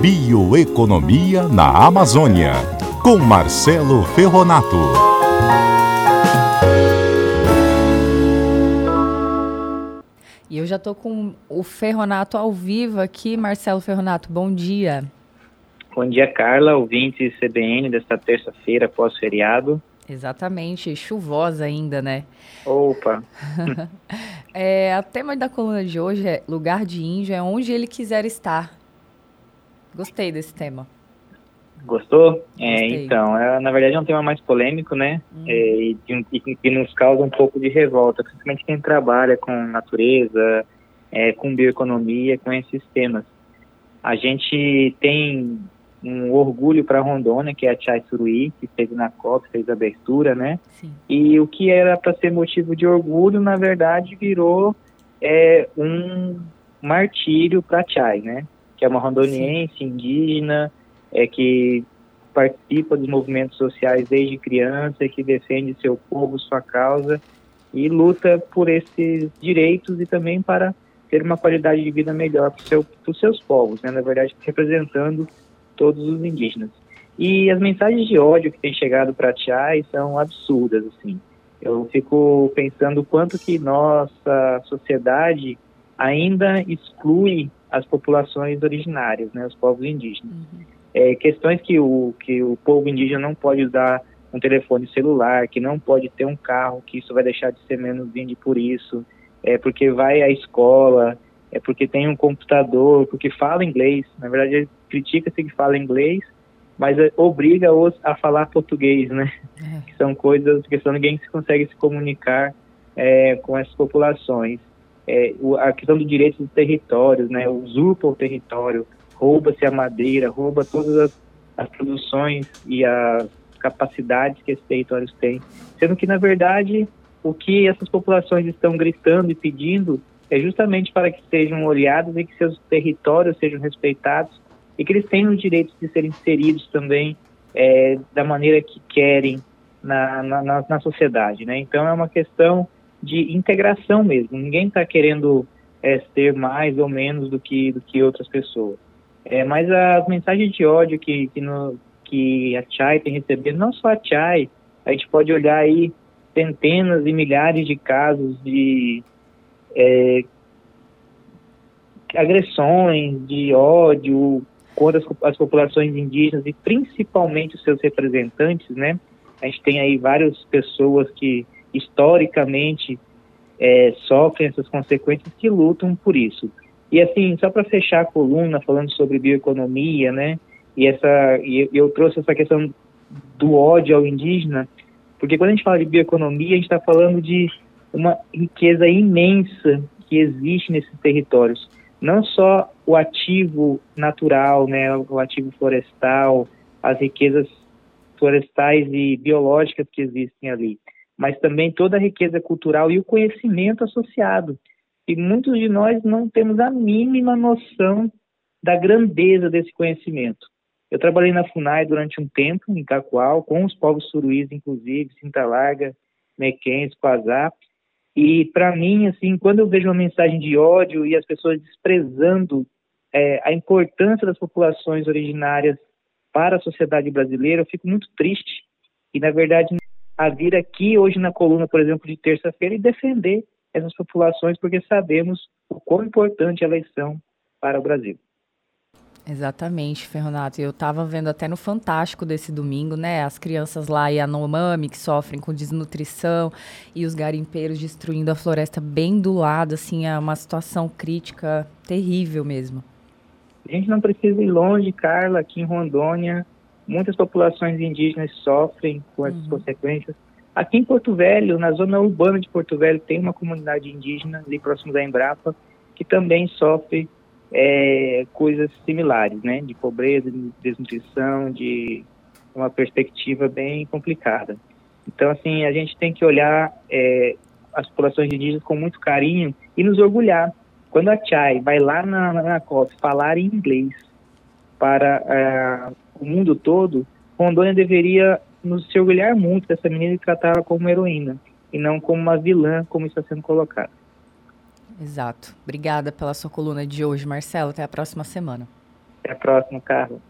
Bioeconomia na Amazônia, com Marcelo Ferronato. E eu já estou com o Ferronato ao vivo aqui. Marcelo Ferronato, bom dia. Bom dia, Carla, ouvinte CBN desta terça-feira pós-feriado. Exatamente, chuvosa ainda, né? Opa! é, a tema da coluna de hoje é lugar de índio, é onde ele quiser estar. Gostei desse tema. Gostou? É, então, é, na verdade é um tema mais polêmico, né? Hum. É, e, e, e, nos causa um pouco de revolta, principalmente quem trabalha com natureza, é, com bioeconomia, com esses temas. A gente tem um orgulho para Rondônia, que é a Chai Suruí, que esteve na COP, fez a abertura, né? Sim. E o que era para ser motivo de orgulho, na verdade, virou é, um martírio para Chai, né? Que é uma rondoniense, Sim. indígena, é, que participa dos movimentos sociais desde criança, que defende seu povo, sua causa e luta por esses direitos e também para ter uma qualidade de vida melhor para seu, os seus povos, né? na verdade representando todos os indígenas. E as mensagens de ódio que têm chegado para Chai são absurdas, assim. Eu fico pensando quanto que nossa sociedade ainda exclui as populações originárias, né, os povos indígenas. Uhum é, questões que o, que o povo indígena não pode usar um telefone celular, que não pode ter um carro, que isso vai deixar de ser menos índio por isso, é porque vai à escola, é porque tem um computador, porque fala inglês. Na verdade, critica-se que fala inglês, mas é, obriga-os a falar português, né? É. Que são coisas que só ninguém consegue se comunicar é, com essas populações. É, a questão do direito dos territórios, né? Usurpa o território, rouba-se a madeira, rouba todas as, as produções e as capacidades que esses territórios têm, sendo que, na verdade, o que essas populações estão gritando e pedindo é justamente para que sejam olhados e que seus territórios sejam respeitados e que eles tenham os direitos de serem inseridos também é, da maneira que querem na, na, na, sociedade, né? Então é uma questão de integração mesmo. Ninguém está querendo é, ser mais ou menos do que do que outras pessoas. É, mas as mensagens de ódio que, que, no, que a Chai tem recebido, não só a Chai, a gente pode olhar aí centenas e milhares de casos de é, agressões, de ódio contra as, as, populações indígenas e principalmente os seus representantes, né? A gente tem aí várias pessoas que historicamente é, sofrem essas consequências que lutam por isso. E assim, só para fechar a coluna falando sobre bioeconomia, né? E essa e eu trouxe essa questão do ódio ao indígena, porque quando a gente fala de bioeconomia, a gente está falando de uma riqueza imensa que existe nesses territórios. Não só o ativo natural, né, o ativo florestal, as riquezas florestais e biológicas que existem ali, mas também toda a riqueza cultural e o conhecimento associado. E muitos de nós não temos a mínima noção da grandeza desse conhecimento. Eu trabalhei na FUNAI durante um tempo, em Cacoal, com os povos suruís, inclusive, Cinta Larga, Mequens, Quasá, e para mim, assim, quando eu vejo uma mensagem de ódio e as pessoas desprezando é, a importância das populações originárias para a sociedade brasileira, eu fico muito triste. E, na verdade, a vir aqui hoje na coluna, por exemplo, de terça-feira e defender essas populações, porque sabemos o quão importante elas são para o Brasil. Exatamente, Ferronato. Eu estava vendo até no Fantástico desse domingo, né? As crianças lá Yanomami que sofrem com desnutrição e os garimpeiros destruindo a floresta bem do lado, assim, é uma situação crítica terrível mesmo. A gente não precisa ir longe, Carla, aqui em Rondônia, muitas populações indígenas sofrem com essas uhum. consequências. Aqui em Porto Velho, na zona urbana de Porto Velho, tem uma comunidade indígena ali próximo da Embrapa que também sofre é, coisas similares, né? De pobreza, de desnutrição, de uma perspectiva bem complicada. Então, assim, a gente tem que olhar é, as populações indígenas com muito carinho e nos orgulhar. Quando a Chai vai lá na, na COP falar em inglês para uh, o mundo todo, Rondônia deveria nos se orgulhar muito dessa menina e tratá-la como heroína e não como uma vilã, como está sendo colocado. Exato. Obrigada pela sua coluna de hoje, Marcelo. Até a próxima semana. Até a próxima, Carlos.